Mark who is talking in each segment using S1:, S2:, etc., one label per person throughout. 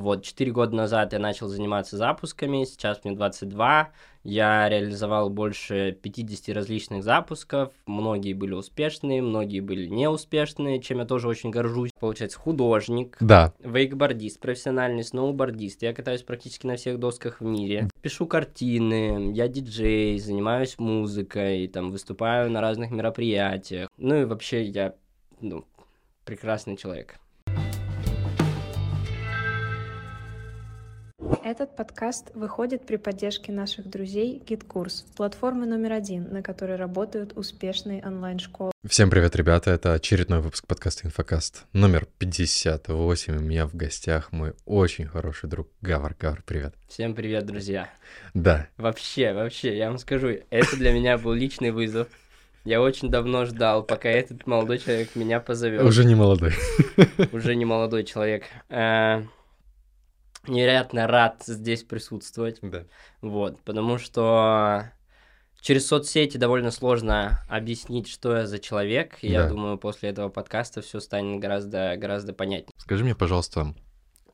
S1: Вот, 4 года назад я начал заниматься запусками, сейчас мне 22, я реализовал больше 50 различных запусков, многие были успешные, многие были неуспешные, чем я тоже очень горжусь. Получается, художник,
S2: Да.
S1: вейкбордист, профессиональный сноубордист, я катаюсь практически на всех досках в мире, пишу картины, я диджей, занимаюсь музыкой, там, выступаю на разных мероприятиях, ну и вообще я, ну, прекрасный человек.
S3: Этот подкаст выходит при поддержке наших друзей GitKurs, платформы номер один, на которой работают успешные онлайн-школы.
S2: Всем привет, ребята. Это очередной выпуск подкаста «Инфокаст» номер 58. У меня в гостях мой очень хороший друг Гавар. Гавар, привет.
S1: Всем привет, друзья.
S2: Да,
S1: Вообще, вообще, я вам скажу, это для меня был личный вызов. Я очень давно ждал, пока этот молодой человек меня позовет.
S2: уже не молодой.
S1: Уже не молодой человек. Невероятно рад здесь присутствовать.
S2: Да.
S1: Вот, потому что через соцсети довольно сложно объяснить, что я за человек. И Я
S2: Да.
S1: думаю, после этого подкаста все станет гораздо, гораздо понятнее.
S2: Скажи мне, пожалуйста,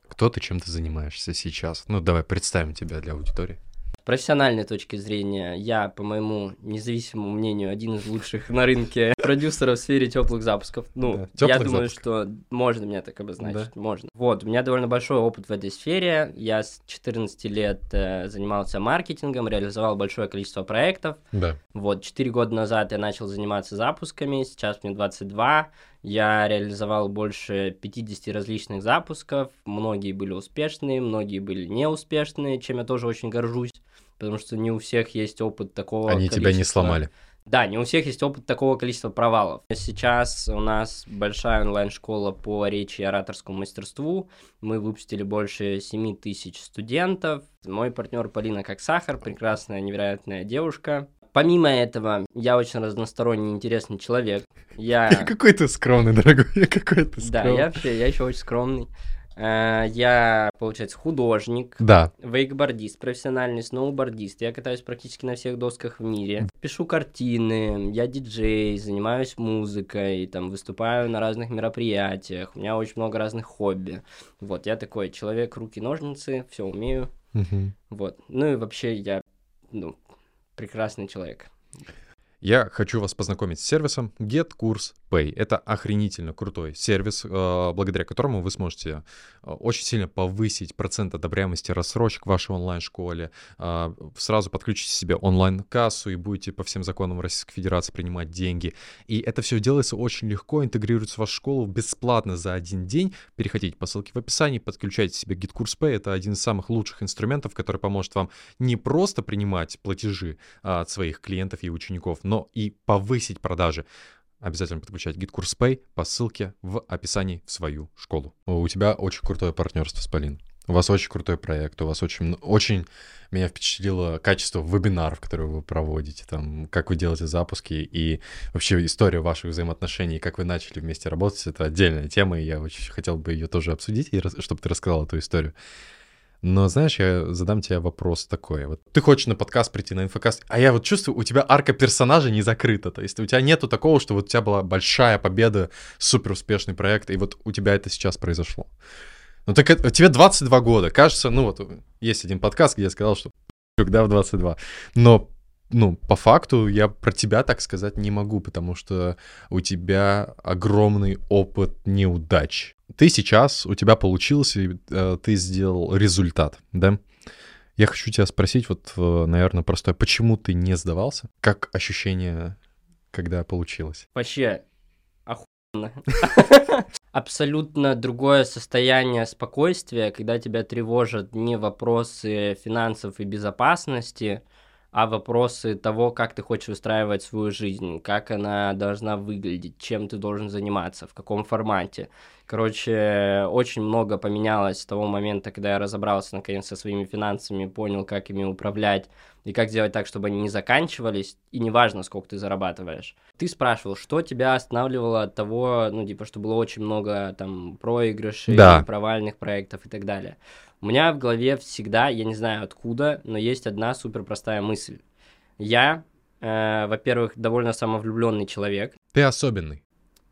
S2: кто ты, чем ты занимаешься сейчас? Ну, давай представим тебя для аудитории.
S1: Профессиональной точки зрения, я, по моему независимому мнению, один из лучших на рынке продюсеров в сфере теплых запусков. Ну,
S2: Да,
S1: я думаю,
S2: запусков.
S1: что можно меня так обозначить, можно. Вот, у меня довольно большой опыт в этой сфере. Я с 14 лет э, занимался маркетингом, реализовал большое количество проектов.
S2: Да.
S1: Вот, 4 года назад я начал заниматься запусками, сейчас мне 22. Я реализовал больше 50 различных запусков, многие были успешные, многие были неуспешные, чем я тоже очень горжусь, потому что не у всех есть опыт такого
S2: Они тебя не
S1: количества-
S2: сломали.
S1: Да, не у всех есть опыт такого количества провалов. Сейчас у нас большая онлайн-школа по речи и ораторскому мастерству. Мы выпустили больше 7 тысяч студентов. Мой партнер Полина как сахар, прекрасная, невероятная девушка. Помимо этого, я очень разносторонний, интересный человек. Я...
S2: Какой ты скромный, дорогой. Какой ты
S1: Да,
S2: скромный.
S1: я вообще, я еще очень скромный. Э, Я, получается, художник,
S2: Да.
S1: вейкбордист, профессиональный сноубордист. Я катаюсь практически на всех досках в мире. Пишу картины, я диджей, занимаюсь музыкой, там, выступаю на разных мероприятиях. У меня очень много разных хобби. Вот, я такой человек, руки-ножницы, все умею.
S2: Мгм.
S1: Вот. Ну и вообще я, ну, прекрасный человек.
S2: Я хочу вас познакомить с сервисом Pay. Это охренительно крутой сервис, э, благодаря которому вы сможете э, очень сильно повысить процент одобряемости рассрочек в вашей онлайн-школе, э, сразу подключите себе онлайн-кассу и будете по всем законам Российской Федерации принимать деньги. И это все делается очень легко, интегрируется в вашу школу бесплатно за один день. Переходите по ссылке в описании, подключайте себе Pay. Это один из самых лучших инструментов, который поможет вам не просто принимать платежи от своих клиентов и учеников, но и повысить продажи. Обязательно подключать GitKurs Pay по ссылке в описании в свою школу. У тебя очень крутое партнерство с Полин. У вас очень крутой проект, у вас очень, очень меня впечатлило качество вебинаров, которые вы проводите, там, как вы делаете запуски и вообще история ваших взаимоотношений, как вы начали вместе работать, это отдельная тема, и я очень хотел бы ее тоже обсудить, и чтобы ты рассказал эту историю. Но знаешь, я задам тебе вопрос такой. Вот ты хочешь на подкаст прийти, на инфокаст, а я вот чувствую, у тебя арка персонажа не закрыта. То есть у тебя нету такого, что вот у тебя была большая победа, супер успешный проект, и вот у тебя это сейчас произошло. Ну так это, тебе 22 года. Кажется, ну вот есть один подкаст, где я сказал, что да, в 22. Но ну, по факту я про тебя так сказать не могу, потому что у тебя огромный опыт неудач. Ты сейчас, у тебя получилось, и, э, ты сделал результат, да? Я хочу тебя спросить, вот, э, наверное, простое, почему ты не сдавался? Как ощущение, когда получилось?
S1: Вообще охуенно. Абсолютно другое состояние спокойствия, когда тебя тревожат не вопросы финансов и безопасности, а вопросы того, как ты хочешь устраивать свою жизнь, как она должна выглядеть, чем ты должен заниматься, в каком формате. Короче, очень много поменялось с того момента, когда я разобрался наконец со своими финансами, понял, как ими управлять и как сделать так, чтобы они не заканчивались, и неважно, сколько ты зарабатываешь. Ты спрашивал, что тебя останавливало от того, ну, типа, что было очень много там проигрышей,
S2: Да.
S1: провальных проектов и так далее. У меня в голове всегда, я не знаю откуда, но есть одна супер простая мысль. Я, э, во-первых, довольно самовлюбленный человек,
S2: Ты особенный.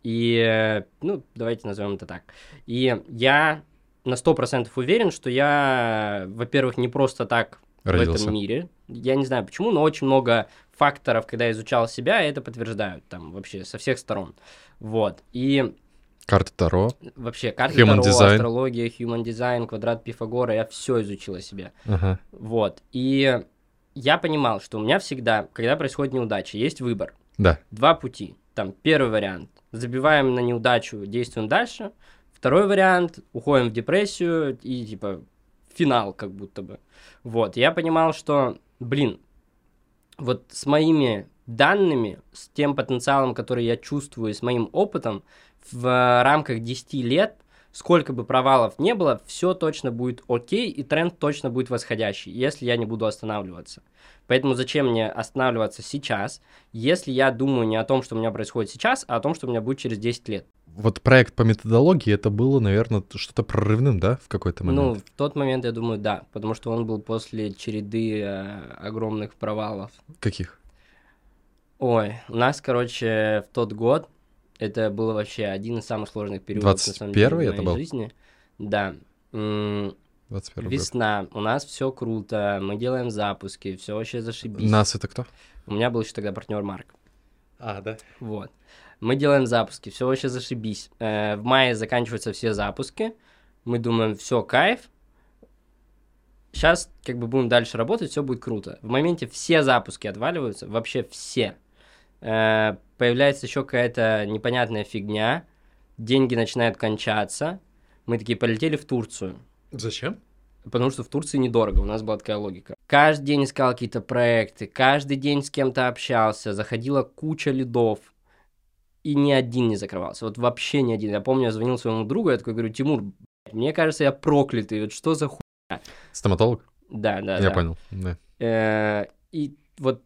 S1: И, э, ну, давайте назовем это так. И я на 100% уверен, что я, во-первых, не просто так в
S2: Родился.
S1: этом мире. Я не знаю почему, но очень много факторов, когда я изучал себя, это подтверждают там вообще со всех сторон. Вот. И
S2: Карта Таро.
S1: вообще карта
S2: Human
S1: Таро,
S2: design.
S1: астрология, human design, квадрат Пифагора, я все изучил о себе.
S2: Ага.
S1: Вот. И я понимал, что у меня всегда, когда происходит неудача, есть выбор.
S2: Да.
S1: Два пути. Там первый вариант. Забиваем на неудачу, действуем дальше. Второй вариант. Уходим в депрессию и типа финал как будто бы. Вот. Я понимал, что, блин, вот с моими данными, с тем потенциалом, который я чувствую, с моим опытом, в рамках 10 лет, сколько бы провалов не было, все точно будет окей, и тренд точно будет восходящий, если я не буду останавливаться. Поэтому зачем мне останавливаться сейчас, если я думаю не о том, что у меня происходит сейчас, а о том, что у меня будет через 10 лет.
S2: Вот проект по методологии, это было, наверное, что-то прорывным, да, в какой-то
S1: Ну,
S2: момент?
S1: в тот момент я думаю, да, потому что он был после череды э, огромных провалов.
S2: Каких?
S1: Ой, у нас, короче, в тот год это было вообще один из самых сложных периодов на самом деле,
S2: 21-й
S1: в
S2: это
S1: моей
S2: был?
S1: жизни. Да. М,
S2: 21 год.
S1: Весна, у нас все круто, мы делаем запуски, все вообще зашибись.
S2: Нас это кто?
S1: У меня был еще тогда партнер Марк.
S2: А, да.
S1: Вот. Мы делаем запуски, все вообще зашибись. Э, в мае заканчиваются все запуски. Мы думаем, все, кайф. Сейчас как бы будем дальше работать, все будет круто. В моменте все запуски отваливаются, вообще все. Э, появляется еще какая-то непонятная фигня. Деньги начинают кончаться. Мы такие полетели в Турцию.
S2: Зачем?
S1: Потому что в Турции недорого, у нас была такая логика. Каждый день искал какие-то проекты, каждый день с кем-то общался, заходила куча лидов, и ни один не закрывался. Вот вообще ни один. Я помню, я звонил своему другу, я такой говорю, Тимур, мне кажется, я проклятый, вот что за ху...
S2: Стоматолог?
S1: Да, да,
S2: Я
S1: да.
S2: понял. Да.
S1: Э, И вот,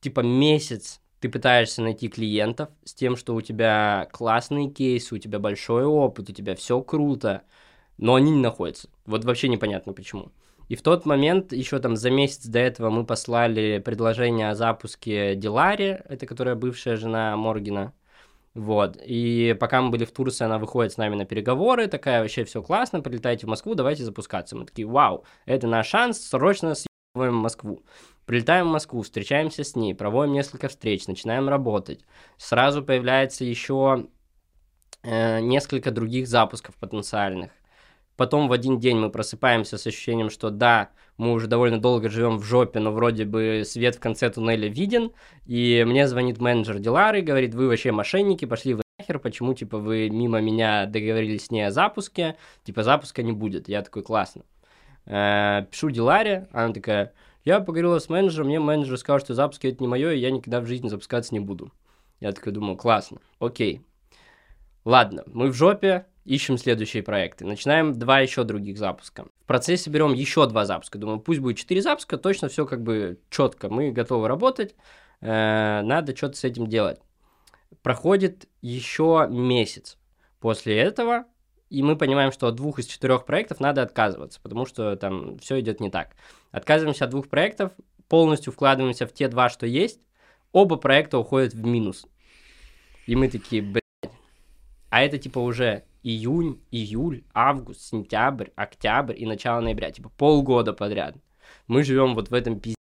S1: типа, месяц ты пытаешься найти клиентов с тем, что у тебя классные кейсы, у тебя большой опыт, у тебя все круто, но они не находятся. Вот вообще непонятно почему. И в тот момент, еще там за месяц до этого, мы послали предложение о запуске Дилари, это которая бывшая жена Моргина. Вот. И пока мы были в Турции, она выходит с нами на переговоры, такая, вообще все классно, прилетайте в Москву, давайте запускаться. Мы такие, вау, это наш шанс, срочно съебываем в Москву. Прилетаем в Москву, встречаемся с ней, проводим несколько встреч, начинаем работать. Сразу появляется еще э, несколько других запусков потенциальных. Потом в один день мы просыпаемся с ощущением, что да, мы уже довольно долго живем в жопе, но вроде бы свет в конце туннеля виден. И мне звонит менеджер Дилары, говорит, вы вообще мошенники, пошли вы нахер, почему, типа, вы мимо меня договорились с ней о запуске, типа, запуска не будет. Я такой, классно. Э, Пишу Диларе, она такая, я поговорила с менеджером, мне менеджер сказал, что запуски это не мое, и я никогда в жизни запускаться не буду. Я такой думаю, классно, окей. Ладно, мы в жопе, ищем следующие проекты. Начинаем два еще других запуска. В процессе берем еще два запуска. Думаю, пусть будет четыре запуска, точно все как бы четко. Мы готовы работать, э, надо что-то с этим делать. Проходит еще месяц после этого, и мы понимаем, что от двух из четырех проектов надо отказываться, потому что там все идет не так. Отказываемся от двух проектов, полностью вкладываемся в те два, что есть, оба проекта уходят в минус. И мы такие, блядь. А это типа уже июнь, июль, август, сентябрь, октябрь и начало ноября. Типа полгода подряд. Мы живем вот в этом пиздец.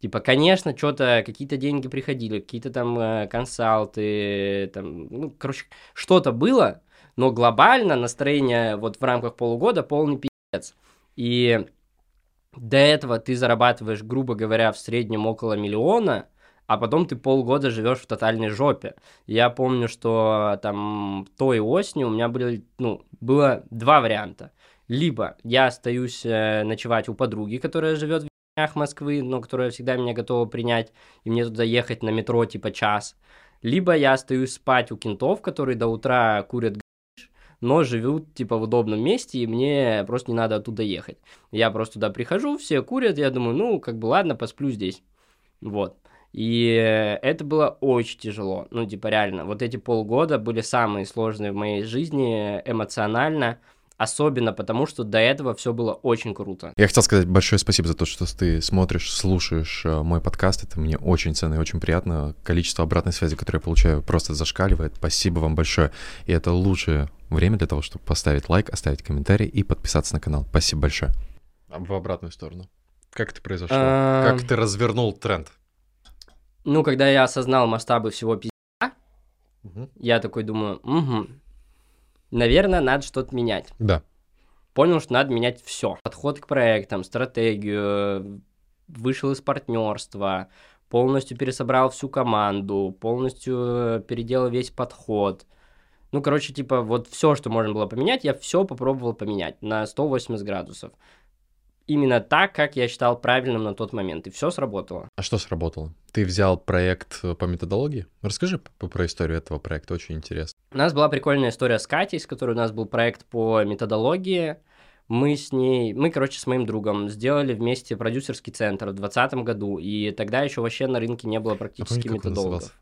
S1: Типа, конечно, что-то, какие-то деньги приходили, какие-то там э, консалты, там, ну, короче, что-то было, но глобально настроение вот в рамках полугода полный пиздец. И до этого ты зарабатываешь, грубо говоря, в среднем около миллиона, а потом ты полгода живешь в тотальной жопе. Я помню, что там той осенью у меня были, ну, было два варианта. Либо я остаюсь э, ночевать у подруги, которая живет в днях Москвы, но которая всегда меня готова принять, и мне туда ехать на метро типа час. Либо я остаюсь спать у кентов, которые до утра курят но живут типа в удобном месте, и мне просто не надо оттуда ехать. Я просто туда прихожу, все курят, я думаю, ну, как бы ладно, посплю здесь. Вот. И это было очень тяжело. Ну, типа, реально, вот эти полгода были самые сложные в моей жизни эмоционально, Особенно потому, что до этого все было очень круто.
S2: Я хотел сказать большое спасибо за то, что ты смотришь, слушаешь э, мой подкаст. Это мне очень ценно и очень приятно. Количество обратной связи, которое я получаю, просто зашкаливает. Спасибо вам большое. И это лучшее время для того, чтобы поставить лайк, оставить комментарий и подписаться на канал. Спасибо большое. А в обратную сторону. Как это произошло?
S1: А,
S2: Как ты развернул тренд?
S1: Ну, когда я осознал масштабы всего
S2: Мгм.
S1: я такой думаю, угу, наверное, надо что-то менять.
S2: Да.
S1: Понял, что надо менять все. Подход к проектам, стратегию, вышел из партнерства, полностью пересобрал всю команду, полностью э, переделал весь подход. Ну, короче, типа, вот все, что можно было поменять, я все попробовал поменять на 180 градусов. Именно так, как я считал правильным на тот момент. И все сработало.
S2: А что сработало? Ты взял проект э, по методологии? Расскажи про историю этого проекта, очень интересно.
S1: У нас была прикольная история с Катей, с которой у нас был проект по методологии. Мы с ней, мы, короче, с моим другом сделали вместе продюсерский центр в 2020 году, и тогда еще вообще на рынке не было практически
S2: как он
S1: методологов.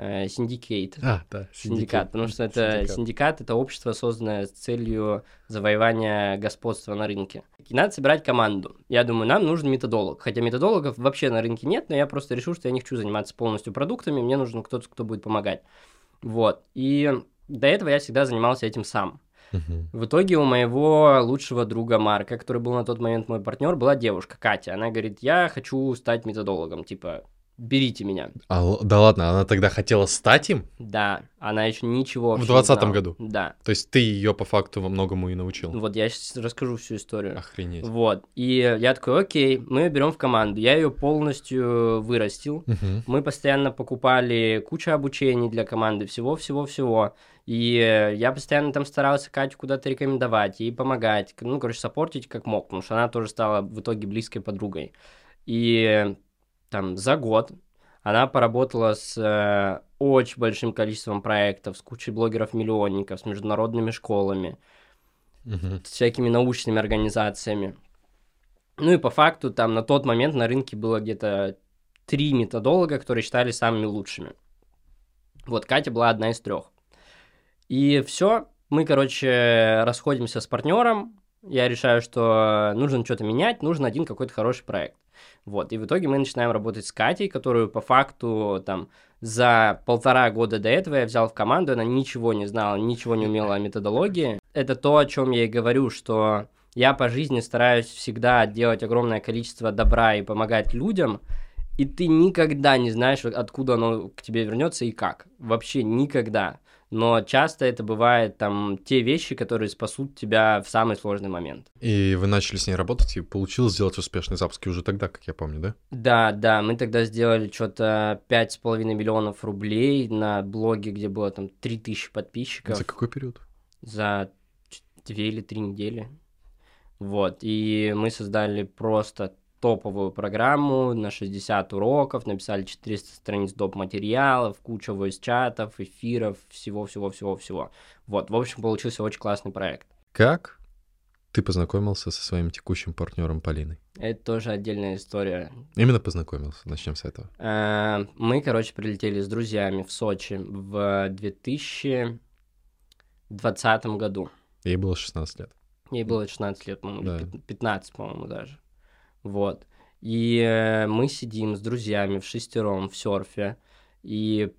S1: Э, Синдикейт.
S2: А, да,
S1: Синдикат, потому что это синдикат. это общество, созданное с целью завоевания господства на рынке. И надо собирать команду. Я думаю, нам нужен методолог. Хотя методологов вообще на рынке нет, но я просто решил, что я не хочу заниматься полностью продуктами, мне нужен кто-то, кто будет помогать. Вот. И до этого я всегда занимался этим сам. В итоге у моего лучшего друга Марка, который был на тот момент мой партнер, была девушка Катя. Она говорит, я хочу стать методологом, типа, берите меня.
S2: А, да ладно, она тогда хотела стать им?
S1: Да, она еще ничего
S2: В
S1: вообще не
S2: 20-м
S1: знала.
S2: году?
S1: Да.
S2: То есть ты ее по факту во многому и научил?
S1: Вот я сейчас расскажу всю историю.
S2: Охренеть.
S1: Вот. И я такой, окей, мы ее берем в команду. Я ее полностью вырастил.
S2: Мгм.
S1: Мы постоянно покупали кучу обучений для команды, всего-всего-всего. И я постоянно там старался Катю куда-то рекомендовать, ей помогать, ну, короче, саппортить как мог, потому что она тоже стала в итоге близкой подругой. И там за год она поработала с э, очень большим количеством проектов, с кучей блогеров-миллионников, с международными школами,
S2: Мгм.
S1: с всякими научными организациями. Ну и по факту там на тот момент на рынке было где-то три методолога, которые считались самыми лучшими. Вот Катя была одна из трех. И все, мы, короче, расходимся с партнером. Я решаю, что нужно что-то менять, нужен один какой-то хороший проект. Вот, и в итоге мы начинаем работать с Катей, которую по факту там за полтора года до этого я взял в команду, она ничего не знала, ничего не умела о методологии. Это то, о чем я и говорю, что я по жизни стараюсь всегда делать огромное количество добра и помогать людям, и ты никогда не знаешь, откуда оно к тебе вернется и как. Вообще никогда. Но часто это бывает там те вещи, которые спасут тебя в самый сложный момент.
S2: И вы начали с ней работать, и получилось сделать успешные запуски уже тогда, как я помню, да?
S1: Да, да, мы тогда сделали что-то 5,5 миллионов рублей на блоге, где было там 3000 подписчиков
S2: За какой период?
S1: за ч- две или три недели. Вот, и мы создали просто топовую программу на 60 уроков, написали 400 страниц доп. материалов, куча voice-чатов, эфиров, всего-всего-всего-всего. Вот, в общем, получился очень классный проект.
S2: Как ты познакомился со своим текущим партнером Полиной?
S1: Это тоже отдельная история.
S2: Именно познакомился, начнем с этого.
S1: Э, Мы, короче, прилетели с друзьями в Сочи в 2020 году.
S2: Ей было 16 лет.
S1: Ей было 16 лет, по-моему,
S2: Да.
S1: пят- 15, по-моему, даже. Вот. И э, мы сидим с друзьями в шестером в серфе, и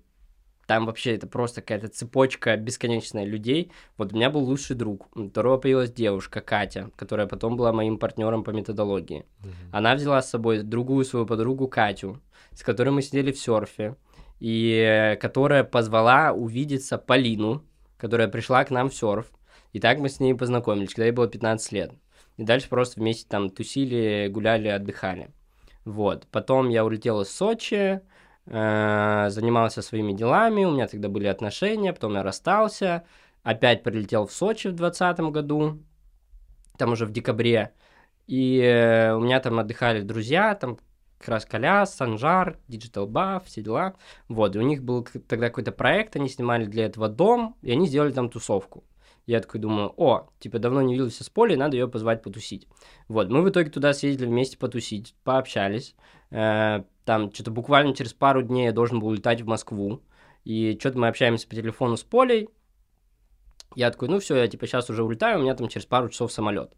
S1: там вообще это просто какая-то цепочка бесконечная людей. Вот у меня был лучший друг, у которого появилась девушка Катя, которая потом была моим партнером по методологии. Она взяла с собой другую свою подругу Катю, с которой мы сидели в серфе, и э, которая позвала увидеться Полину, которая пришла к нам в серф. И так мы с ней познакомились, когда ей было 15 лет. И дальше просто вместе там тусили, гуляли, отдыхали. Вот. Потом я улетел из Сочи, э, занимался своими делами, у меня тогда были отношения, потом я расстался, опять прилетел в Сочи в 2020 году, там уже в декабре, и э, у меня там отдыхали друзья, там как раз Коляс, Санжар, Digital Buff, все дела. Вот, и у них был тогда какой-то проект, они снимали для этого дом, и они сделали там тусовку. Я такой думаю, о, типа давно не виделся с Полей, надо ее позвать потусить. Вот, мы в итоге туда съездили вместе потусить, пообщались. Э, там что-то буквально через пару дней я должен был улетать в Москву. И что-то мы общаемся по телефону с Полей. Я такой, ну все, я типа сейчас уже улетаю, у меня там через пару часов самолет.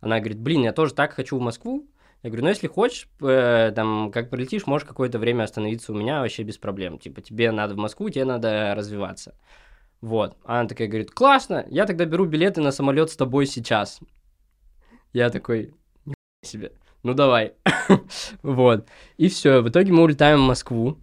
S1: Она говорит, блин, я тоже так хочу в Москву. Я говорю, ну если хочешь, э, там, как прилетишь, можешь какое-то время остановиться у меня вообще без проблем. Типа, тебе надо в Москву, тебе надо развиваться. Вот. А она такая говорит, классно, я тогда беру билеты на самолет с тобой сейчас. Я такой, себе, ну давай. вот. И все, в итоге мы улетаем в Москву.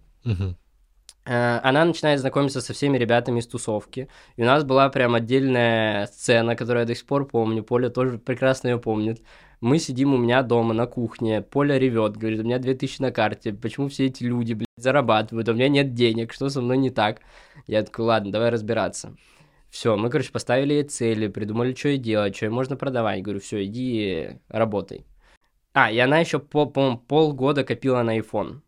S1: Э, она начинает знакомиться со всеми ребятами из тусовки. И у нас была прям отдельная сцена, которую я до сих пор помню. Поля тоже прекрасно ее помнит. Мы сидим у меня дома на кухне, Поля ревет, говорит, у меня 2000 на карте, почему все эти люди, блядь, зарабатывают, у меня нет денег, что со мной не так? Я такой, ладно, давай разбираться. Все, мы, короче, поставили ей цели, придумали, что ей делать, что ей можно продавать. Говорю, все, иди работай. А, и она еще, по, по полгода копила на iPhone.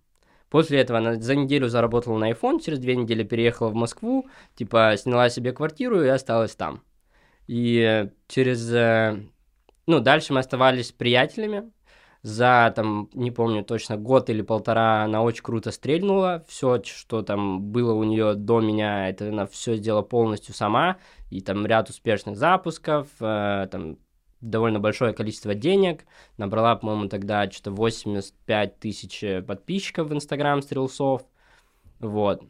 S1: После этого она за неделю заработала на iPhone, через две недели переехала в Москву, типа сняла себе квартиру и осталась там. И через... Э, ну, дальше мы оставались приятелями. За, там, не помню точно, год или полтора она очень круто стрельнула. Все, что там было у нее до меня, это она все сделала полностью сама. И там ряд успешных запусков, э, там довольно большое количество денег. Набрала, по-моему, тогда что-то 85 тысяч подписчиков в Инстаграм Стрелсов. Вот.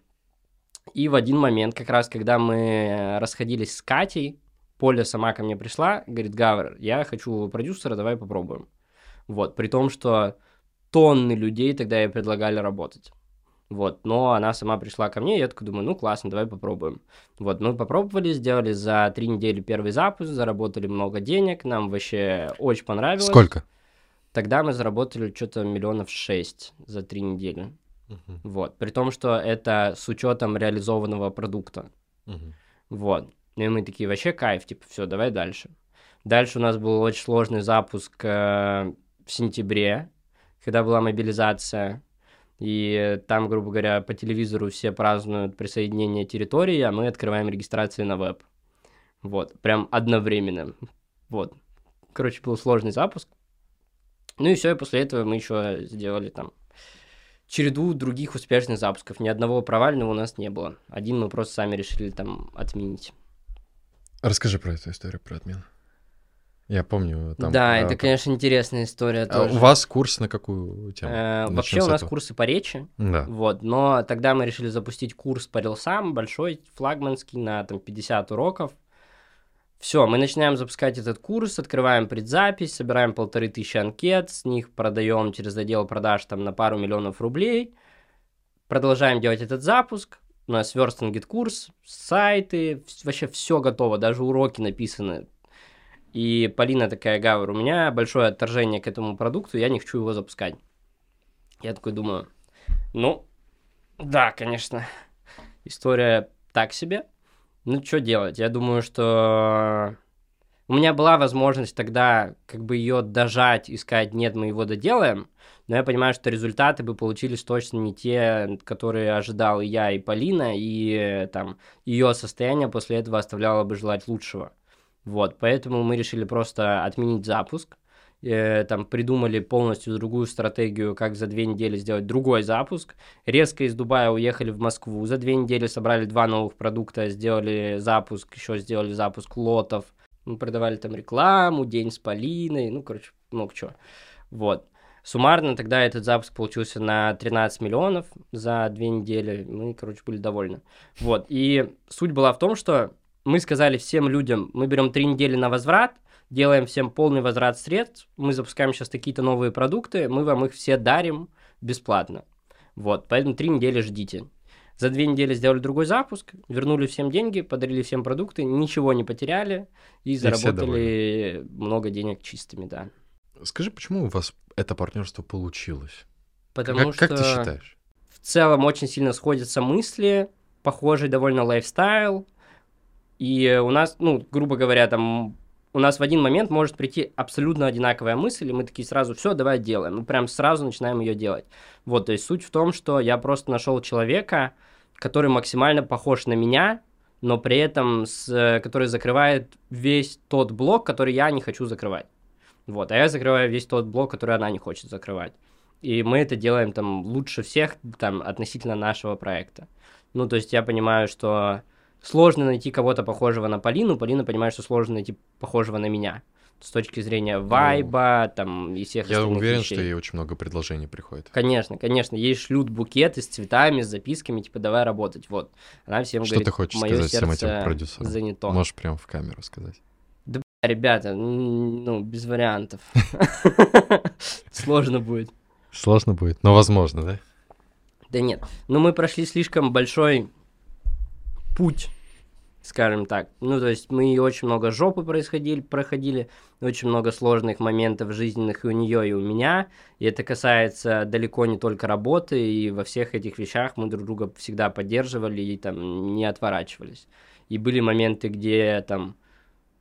S1: И в один момент, как раз когда мы расходились с Катей, Поля сама ко мне пришла, говорит, Гавр, я хочу продюсера, давай попробуем. Вот, при том, что тонны людей тогда ей предлагали работать. Вот, но она сама пришла ко мне, и я такой думаю, ну классно, давай попробуем. Вот, мы попробовали, сделали за три недели первый запуск, заработали много денег, нам вообще очень понравилось.
S2: Сколько?
S1: Тогда мы заработали что-то миллионов шесть за три недели. Uh-huh. Вот, при том, что это с учетом реализованного продукта. Uh-huh. Вот, и мы такие, вообще кайф, типа, все, давай дальше. Дальше у нас был очень сложный запуск э, в сентябре, когда была мобилизация и там, грубо говоря, по телевизору все празднуют присоединение территории, а мы открываем регистрации на веб. Вот, прям одновременно. Вот. Короче, был сложный запуск. Ну и все, и после этого мы еще сделали там череду других успешных запусков. Ни одного провального у нас не было. Один мы просто сами решили там отменить.
S2: Расскажи про эту историю, про отмену. Я помню.
S1: Там, да, а, это, конечно, интересная история а
S2: тоже. У вас курс на какую тему?
S1: Э, вообще у нас этого. курсы по речи. Да. Вот, но тогда мы решили запустить курс по рилсам, большой, флагманский, на там 50 уроков. Все, мы начинаем запускать этот курс, открываем предзапись, собираем полторы тысячи анкет, с них продаем через отдел продаж там на пару миллионов рублей, продолжаем делать этот запуск, у нас сверстан GetCourse, сайты, вообще все готово, даже уроки написаны, и Полина такая, Гавр, у меня большое отторжение к этому продукту, я не хочу его запускать. Я такой думаю, ну, да, конечно, история так себе. Ну, что делать? Я думаю, что у меня была возможность тогда как бы ее дожать и сказать, нет, мы его доделаем, но я понимаю, что результаты бы получились точно не те, которые ожидал и я, и Полина, и там ее состояние после этого оставляло бы желать лучшего. Вот, поэтому мы решили просто отменить запуск. Э, там придумали полностью другую стратегию, как за две недели сделать другой запуск. Резко из Дубая уехали в Москву. За две недели собрали два новых продукта, сделали запуск, еще сделали запуск лотов. Мы продавали там рекламу, день с Полиной, ну, короче, много чего. Вот. Суммарно тогда этот запуск получился на 13 миллионов за две недели. Мы, короче, были довольны. Вот. И суть была в том, что мы сказали всем людям, мы берем три недели на возврат, делаем всем полный возврат средств, мы запускаем сейчас какие-то новые продукты, мы вам их все дарим бесплатно. Вот, поэтому три недели ждите. За две недели сделали другой запуск, вернули всем деньги, подарили всем продукты, ничего не потеряли и, и заработали много денег чистыми, да.
S2: Скажи, почему у вас это партнерство получилось?
S1: Потому
S2: как,
S1: что
S2: как ты считаешь?
S1: В целом очень сильно сходятся мысли, похожий довольно лайфстайл, и у нас, ну, грубо говоря, там у нас в один момент может прийти абсолютно одинаковая мысль, и мы такие сразу, все, давай делаем. Мы прям сразу начинаем ее делать. Вот, то есть суть в том, что я просто нашел человека, который максимально похож на меня, но при этом с, который закрывает весь тот блок, который я не хочу закрывать. Вот, а я закрываю весь тот блок, который она не хочет закрывать. И мы это делаем там лучше всех там относительно нашего проекта. Ну, то есть я понимаю, что сложно найти кого-то похожего на Полину, Полина понимает, что сложно найти похожего на меня с точки зрения вайба, там, и всех
S2: Я уверен,
S1: вещей.
S2: что ей очень много предложений приходит.
S1: Конечно, конечно, ей шлют букеты с цветами, с записками, типа, давай работать, вот. Она всем
S2: Что
S1: говорит,
S2: ты хочешь
S1: «Моё
S2: сказать всем этим продюсерам?
S1: занято.
S2: Можешь прямо в камеру сказать.
S1: Ребята, м, ну, без вариантов. Сложно будет.
S2: Сложно будет, но возможно, да?
S1: Да нет, ну мы прошли слишком большой путь, скажем так. Ну, то есть мы и очень много жопы происходили, проходили, очень много сложных моментов жизненных и у нее, и у меня. И это касается далеко не только работы, и во всех этих вещах мы друг друга всегда поддерживали и там не отворачивались. И были моменты, где там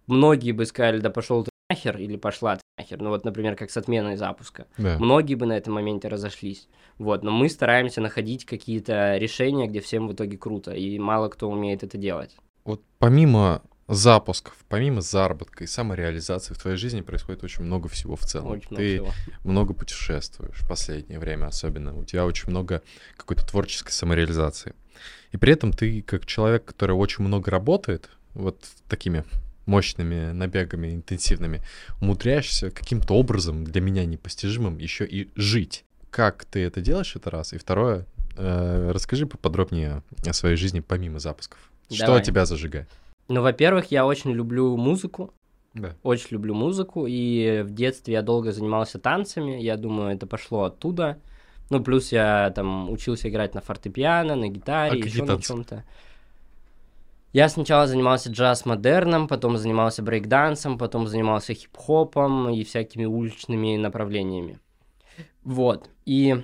S1: многие бы сказали, да пошел ты нахер, или пошла ты нахер. Ну вот, например, как с отменой запуска.
S2: Да.
S1: Многие бы на этом моменте разошлись. Вот, но мы стараемся находить какие-то решения, где всем в итоге круто, и мало кто умеет это делать.
S2: Вот помимо запусков, помимо заработка и самореализации в твоей жизни происходит очень много всего в целом.
S1: Очень много
S2: Ты
S1: всего.
S2: много путешествуешь в последнее время особенно. У тебя очень много какой-то творческой самореализации. И при этом ты, как человек, который очень много работает, вот такими мощными набегами, интенсивными, умудряешься каким-то образом, для меня непостижимым, еще и жить. Как ты это делаешь, это раз. И второе, расскажи поподробнее о своей жизни помимо запусков. Что
S1: Давай.
S2: тебя зажигает?
S1: Ну, во-первых, я очень люблю музыку,
S2: Да.
S1: очень люблю музыку, и в детстве я долго занимался танцами, я думаю, это пошло оттуда. Ну, плюс я там учился играть на фортепиано, на гитаре,
S2: А
S1: еще на чем-то. Я сначала занимался джаз-модерном, потом занимался брейкдансом, потом занимался хип-хопом и всякими уличными направлениями. Вот. И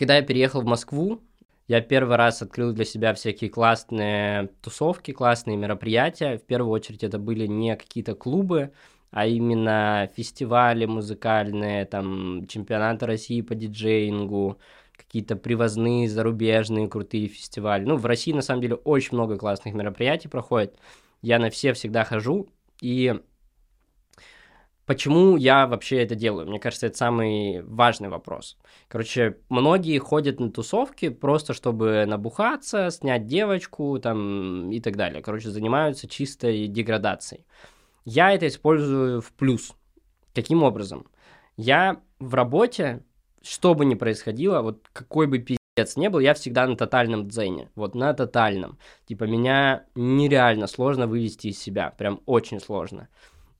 S1: когда я переехал в Москву, я первый раз открыл для себя всякие классные тусовки, классные мероприятия. В первую очередь это были не какие-то клубы, а именно фестивали музыкальные, там, чемпионаты России по диджеингу, какие-то привозные, зарубежные крутые фестивали. Ну, в России, на самом деле, очень много классных мероприятий проходит. Я на все всегда хожу, и Почему я вообще это делаю? Мне кажется, это самый важный вопрос. Короче, многие ходят на тусовки просто чтобы набухаться, снять девочку там и так далее. Короче, занимаются чистой деградацией. Я это использую в плюс. Каким образом? Я в работе, что бы ни происходило, вот какой бы пиздец не был, я всегда на тотальном дзене. Вот на тотальном. Типа меня нереально сложно вывести из себя. Прям очень сложно.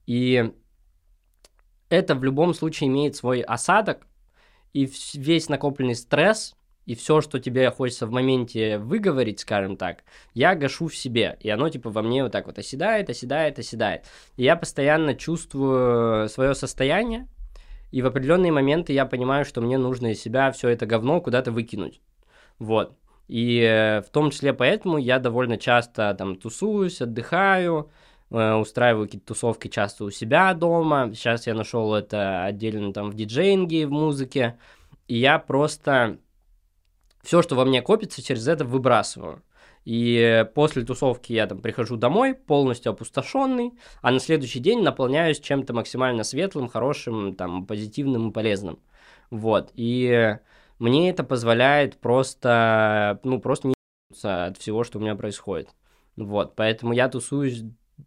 S1: И это в любом случае имеет свой осадок, и весь накопленный стресс, и все, что тебе хочется в моменте выговорить, скажем так, я гашу в себе, и оно типа во мне вот так вот оседает, оседает, оседает. И я постоянно чувствую свое состояние, и в определенные моменты я понимаю, что мне нужно из себя все это говно куда-то выкинуть. Вот. И э, в том числе поэтому я довольно часто там тусуюсь, отдыхаю, устраиваю какие-то тусовки часто у себя дома. Сейчас я нашел это отдельно там в диджеинге, в музыке. И я просто все, что во мне копится, через это выбрасываю. И после тусовки я там прихожу домой полностью опустошенный, а на следующий день наполняюсь чем-то максимально светлым, хорошим, там, позитивным и полезным. Вот. И мне это позволяет просто, ну, просто не от всего, что у меня происходит. Вот. Поэтому я тусуюсь,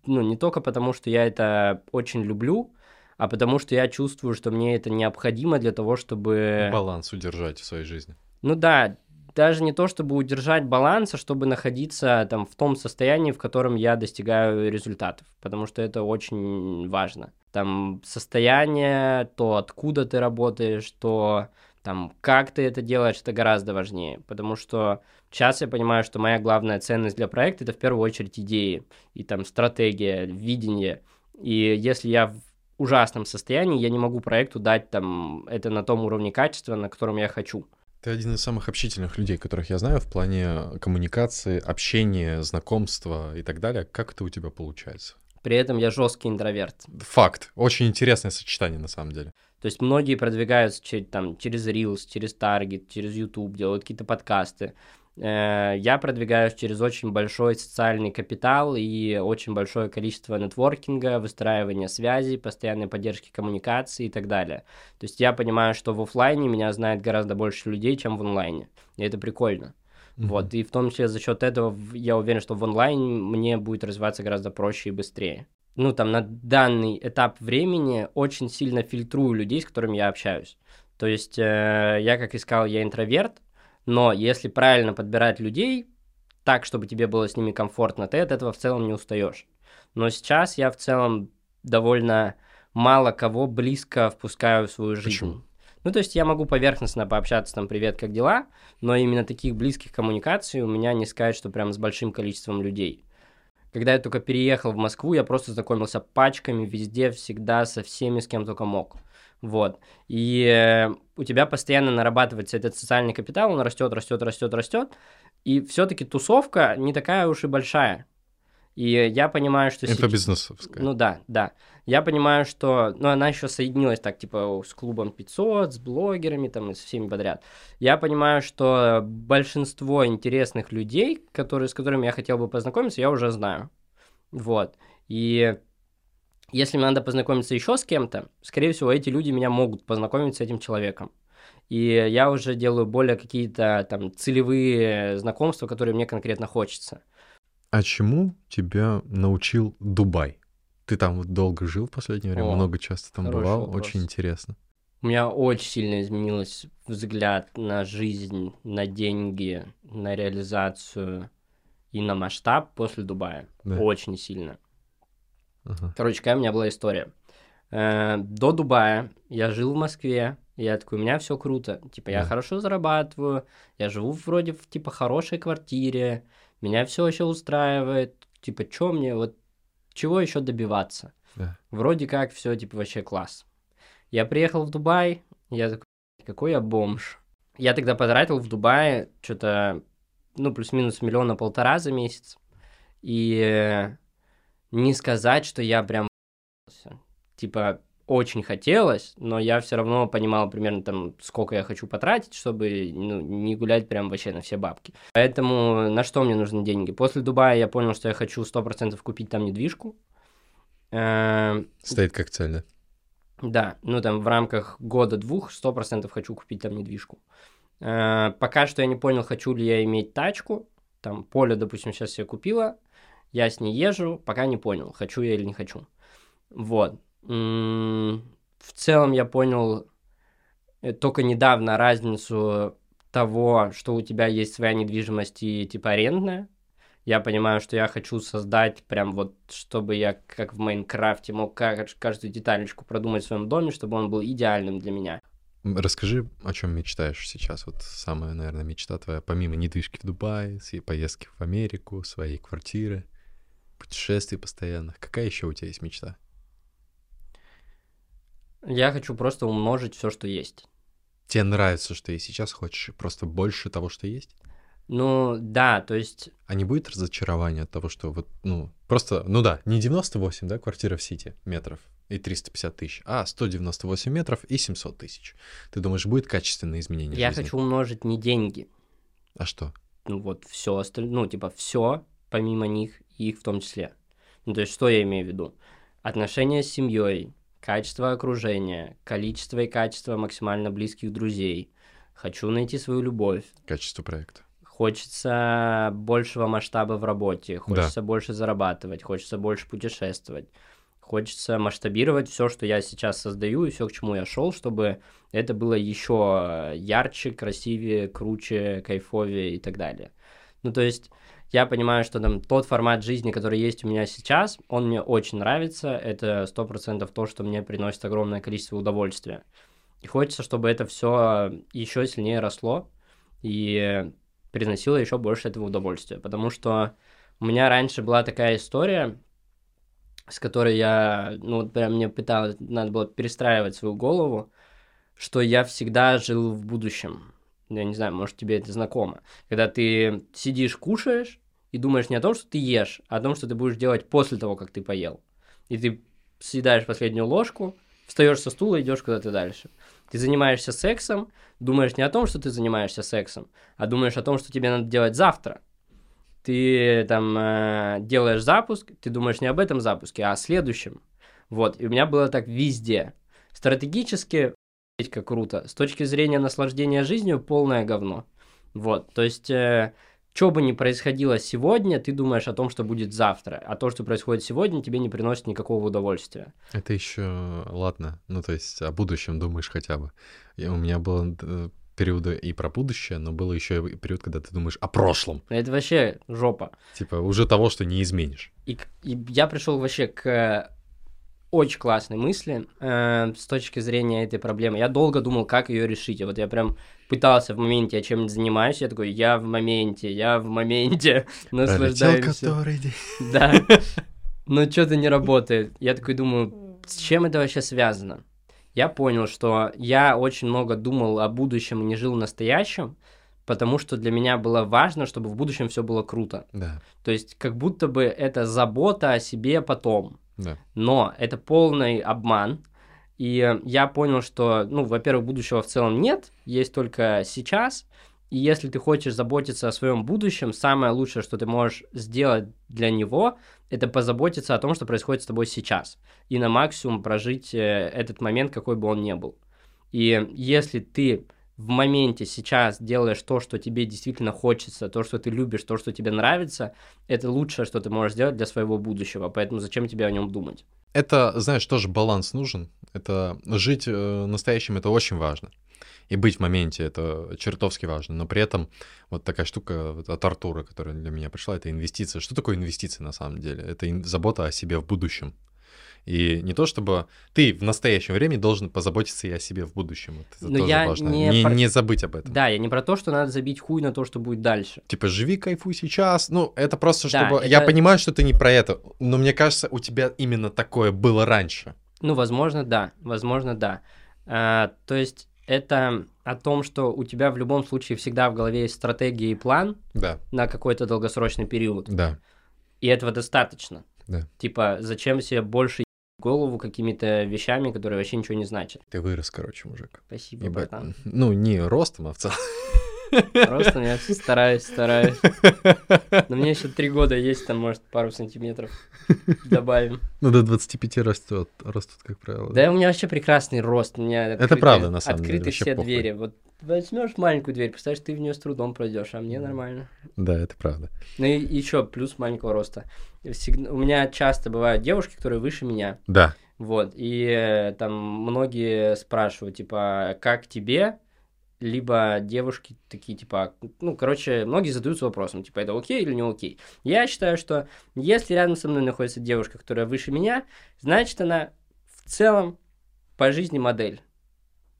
S1: ну, не только потому, что я это очень люблю, а потому что я чувствую, что мне это необходимо для того, чтобы...
S2: Баланс удержать в своей жизни.
S1: Ну да, даже не то, чтобы удержать баланс, а чтобы находиться там в том состоянии, в котором я достигаю результатов, потому что это очень важно. Там состояние, то откуда ты работаешь, то там как ты это делаешь, это гораздо важнее, потому что сейчас я понимаю, что моя главная ценность для проекта это в первую очередь идеи и там стратегия, видение. И если я в ужасном состоянии, я не могу проекту дать там это на том уровне качества, на котором я хочу.
S2: Ты один из самых общительных людей, которых я знаю в плане коммуникации, общения, знакомства и так далее. Как это у тебя получается?
S1: При этом я жесткий интроверт.
S2: Факт. Очень интересное сочетание на самом деле.
S1: То есть многие продвигаются через, там, через Reels, через Target, через YouTube, делают какие-то подкасты. Э, Я продвигаюсь через очень большой социальный капитал и очень большое количество нетворкинга, выстраивания связей, постоянной поддержки коммуникации и так далее. То есть я понимаю, что в оффлайне меня знает гораздо больше людей, чем в онлайне. И это прикольно.
S2: Мгм.
S1: Вот, и в том числе за счет этого я уверен, что в онлайн мне будет развиваться гораздо проще и быстрее. Ну, там, на данный этап времени очень сильно фильтрую людей, с которыми я общаюсь. То есть, э, я, как искал, я интроверт, но если правильно подбирать людей, так, чтобы тебе было с ними комфортно, ты от этого в целом не устаешь. Но сейчас я в целом довольно мало кого близко впускаю в свою жизнь.
S2: Почему?
S1: Ну, то есть я могу поверхностно пообщаться, там, привет, как дела, но именно таких близких коммуникаций у меня не сказать, что прям с большим количеством людей. Когда я только переехал в Москву, я просто знакомился пачками везде, всегда, со всеми, с кем только мог. Вот. И э, у тебя постоянно нарабатывается этот социальный капитал, он растет, растет, растет, растет. И все-таки тусовка не такая уж и большая. И я понимаю, что сейчас...
S2: Инфобизнесовская.
S1: Ну да, да. Я понимаю, что... Ну, она еще соединилась так, типа, с клубом 500, с блогерами, там, и со всеми подряд. Я понимаю, что большинство интересных людей, которые, с которыми я хотел бы познакомиться, я уже знаю. Вот. И если мне надо познакомиться еще с кем-то, скорее всего, эти люди меня могут познакомить с этим человеком. И я уже делаю более какие-то там целевые знакомства, которые мне конкретно хочется.
S2: А чему тебя научил Дубай? Ты там вот долго жил в последнее время,
S1: О,
S2: много часто там бывал,
S1: вопрос.
S2: очень интересно.
S1: У меня очень сильно изменился взгляд на жизнь, на деньги, на реализацию и на масштаб после Дубая.
S2: Да.
S1: Очень сильно.
S2: Ага.
S1: Короче, какая у меня была история. Э, До Дубая я жил в Москве, я такой, у меня все круто. Типа, я
S2: Да.
S1: хорошо зарабатываю, я живу вроде в, типа, хорошей квартире, меня все вообще устраивает. Типа, что мне, вот, чего еще добиваться?
S2: Да.
S1: Вроде как все, типа, вообще класс. Я приехал в Дубай, я такой, какой я бомж. Я тогда потратил в Дубае что-то, ну, плюс-минус миллиона полтора за месяц. И не сказать, что я прям типа очень хотелось, но я все равно понимал примерно там, сколько я хочу потратить, чтобы ну, не гулять прям вообще на все бабки. Поэтому на что мне нужны деньги? После Дубая я понял, что я хочу 100% купить там недвижку. Эм,
S2: Стоит как цель, да?
S1: да, ну там в рамках года-двух 100% хочу купить там недвижку. Э, Пока что я не понял, хочу ли я иметь тачку. Там поле, допустим, сейчас себе купила, я с ней езжу, пока не понял, хочу я или не хочу. Вот. В целом я понял э, только недавно разницу того, что у тебя есть своя недвижимость и типа арендная. Я понимаю, что я хочу создать прям вот, чтобы я как в Майнкрафте мог кажд- каждую деталечку продумать в своем доме, чтобы он был идеальным для меня.
S2: Расскажи, о чем мечтаешь сейчас. Вот самая, наверное, мечта твоя, помимо недвижки в Дубае, с- поездки в Америку, своей квартиры, путешествий постоянных. Какая еще у тебя есть мечта?
S1: Я хочу просто умножить все, что есть.
S2: Тебе нравится, что и сейчас хочешь просто больше того, что есть?
S1: Ну, да, то есть,
S2: А не будет разочарования от того, что вот, ну, просто, ну да, не 98, да, квартира в Сити метров и 350 тысяч, а 198 метров и 700 тысяч. Ты думаешь, будет качественное изменение
S1: я
S2: жизни?
S1: хочу умножить не деньги,
S2: А что?
S1: ну вот все остальное, ну типа все помимо них и их в том числе. Ну то есть что я имею в виду? Отношения с семьей, качество окружения, количество и качество максимально близких друзей. Хочу найти свою любовь.
S2: Качество проекта.
S1: Хочется большего масштаба в работе, хочется больше зарабатывать, хочется больше путешествовать. Хочется масштабировать все, что я сейчас создаю и все, к чему я шел, чтобы это было еще ярче, красивее, круче, кайфовее и так далее. Ну, то есть, я понимаю, что там тот формат жизни, который есть у меня сейчас, он мне очень нравится. Это сто процентов то, что мне приносит огромное количество удовольствия. И хочется, чтобы это все еще сильнее росло и приносило еще больше этого удовольствия. Потому что у меня раньше была такая история, с которой я, ну, вот прям мне пыталось, надо было перестраивать свою голову, что я всегда жил в будущем. Я не знаю, может, тебе это знакомо. Когда ты сидишь, кушаешь, и думаешь не о том, что ты ешь, а о том, что ты будешь делать после того, как ты поел. И ты съедаешь последнюю ложку, встаешь со стула, идешь куда-то дальше. Ты занимаешься сексом, думаешь не о том, что ты занимаешься сексом, а думаешь о том, что тебе надо делать завтра. Ты там э, делаешь запуск, ты думаешь не об этом запуске, а о следующем. Вот, и у меня было так везде. Стратегически, как круто. С точки зрения наслаждения жизнью, полное говно. Вот, то есть, э, что бы ни происходило сегодня, ты думаешь о том, что будет завтра, а то, что происходит сегодня, тебе не приносит никакого удовольствия.
S2: Это еще ладно. Ну, то есть о будущем думаешь хотя бы. И у меня было э, периоды и про будущее, но был еще и период, когда ты думаешь о прошлом.
S1: Это вообще жопа.
S2: Типа уже того, что не изменишь.
S1: И, и я пришел вообще к э, очень классной мысли э, с точки зрения этой проблемы. Я долго думал, как ее решить. И вот я прям пытался в моменте, я чем-нибудь занимаюсь, я такой, я в моменте, я в моменте, наслаждаемся.
S2: который день.
S1: Да. Но что-то не работает. Я такой думаю, с чем это вообще связано? Я понял, что я очень много думал о будущем и не жил настоящем, потому что для меня было важно, чтобы в будущем все было круто.
S2: Да,
S1: То есть как будто бы это забота о себе потом. Но это полный обман. И я понял, что, ну, во-первых, будущего в целом нет, есть только сейчас. И если ты хочешь заботиться о своем будущем, самое лучшее, что ты можешь сделать для него, это позаботиться о том, что происходит с тобой сейчас. И на максимум прожить э, этот момент, какой бы он ни был. И если ты в моменте сейчас делаешь то, что тебе действительно хочется, то, что ты любишь, то, что тебе нравится, это лучшее, что ты можешь сделать для своего будущего. Поэтому зачем тебе о нем думать?
S2: Это, знаешь, тоже баланс нужен. Это жить э, настоящим это очень важно. И быть в моменте это чертовски важно. Но при этом вот такая штука от Артура, которая для меня пришла, это инвестиция. Что такое инвестиции на самом деле? Это забота о себе в будущем. И не то чтобы ты в настоящем времени должен позаботиться и о себе в будущем. Это
S1: Но
S2: тоже
S1: я
S2: важно.
S1: не
S2: Не,
S1: про-
S2: не забыть об этом.
S1: Да, я не про то, что надо забить хуй на то, что будет дальше.
S2: Типа, живи, кайфуй сейчас. Ну, это просто,
S1: Да,
S2: чтобы...
S1: это-
S2: Я понимаю, что ты не про это, но мне кажется, у тебя именно такое было раньше.
S1: Ну, возможно, да, возможно, да. А, то есть это о том, что у тебя в любом случае всегда в голове есть стратегия и план
S2: Да,
S1: на какой-то долгосрочный период,
S2: да,
S1: и этого достаточно.
S2: да.
S1: Типа, зачем себе больше голову какими-то вещами, которые вообще ничего не значат?
S2: Ты вырос, короче, мужик.
S1: Спасибо,
S2: Ебать.
S1: братан.
S2: Ну, не ростом, а в целом.
S1: Просто я стараюсь, стараюсь. Но мне еще три года есть, там, может, пару сантиметров добавим.
S2: Ну, до 25 растет, растут, как правило.
S1: Да, у меня вообще прекрасный рост. У меня
S2: Это
S1: открыты-
S2: правда, на самом деле,
S1: Открыты все
S2: похуй.
S1: двери. Вот возьмешь маленькую дверь, представляешь, ты в нее с трудом пройдешь, а мне нормально.
S2: Да, это правда.
S1: Ну и еще плюс маленького роста. Всегда- У меня часто бывают девушки, которые выше меня.
S2: Да,
S1: Вот, и э, там многие спрашивают, типа, как тебе? Либо девушки такие, типа, ну, короче, многие задаются вопросом, типа, это окей или не окей. Я считаю, что если рядом со мной находится девушка, которая выше меня, значит, она в целом по жизни модель.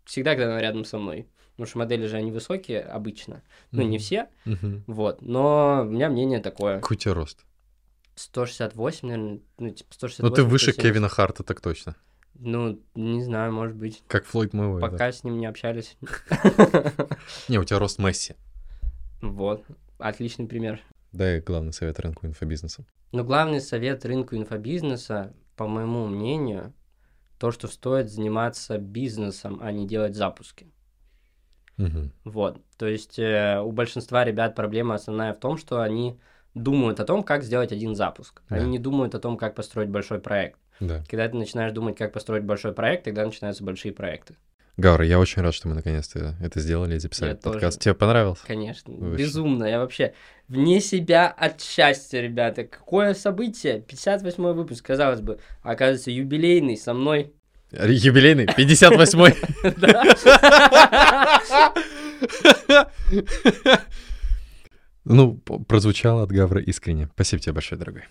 S1: Всегда, когда она рядом со мной. Потому что модели же они высокие обычно. Ну, не
S2: Мгм.
S1: все,
S2: Мгм.
S1: вот. Но у меня мнение такое.
S2: Какой у тебя рост?
S1: 168, наверное, ну, типа 168.
S2: Ну, ты выше
S1: 170.
S2: Кевина Харта, так точно.
S1: Ну, не знаю, может быть.
S2: Как Флойд Мэйвезер.
S1: Пока с ним не общались.
S2: Не, у тебя рост Месси.
S1: Вот, отличный пример.
S2: Дай главный совет рынку инфобизнеса.
S1: Но главный совет рынку инфобизнеса, по моему мнению, то, что стоит заниматься бизнесом, а не делать запуски.
S2: Мгм.
S1: Вот, то есть э, у большинства ребят проблема основная в том, что они думают о том, как сделать один запуск.
S2: Да.
S1: Они не думают о том, как построить большой проект.
S2: Да.
S1: Когда ты начинаешь думать, как построить большой проект, тогда начинаются большие проекты.
S2: Гаура, я очень рад, что мы наконец-то это сделали и записали
S1: Я
S2: подкаст.
S1: тоже.
S2: Тебе понравился?
S1: Конечно,
S2: Вообще.
S1: безумно. Я вообще вне себя от счастья, ребята. Какое событие? 58 выпуск, казалось бы. А оказывается, юбилейный со мной.
S2: Юбилейный, 58-й. Ну, прозвучало от Гавра искренне. Спасибо тебе большое, дорогой.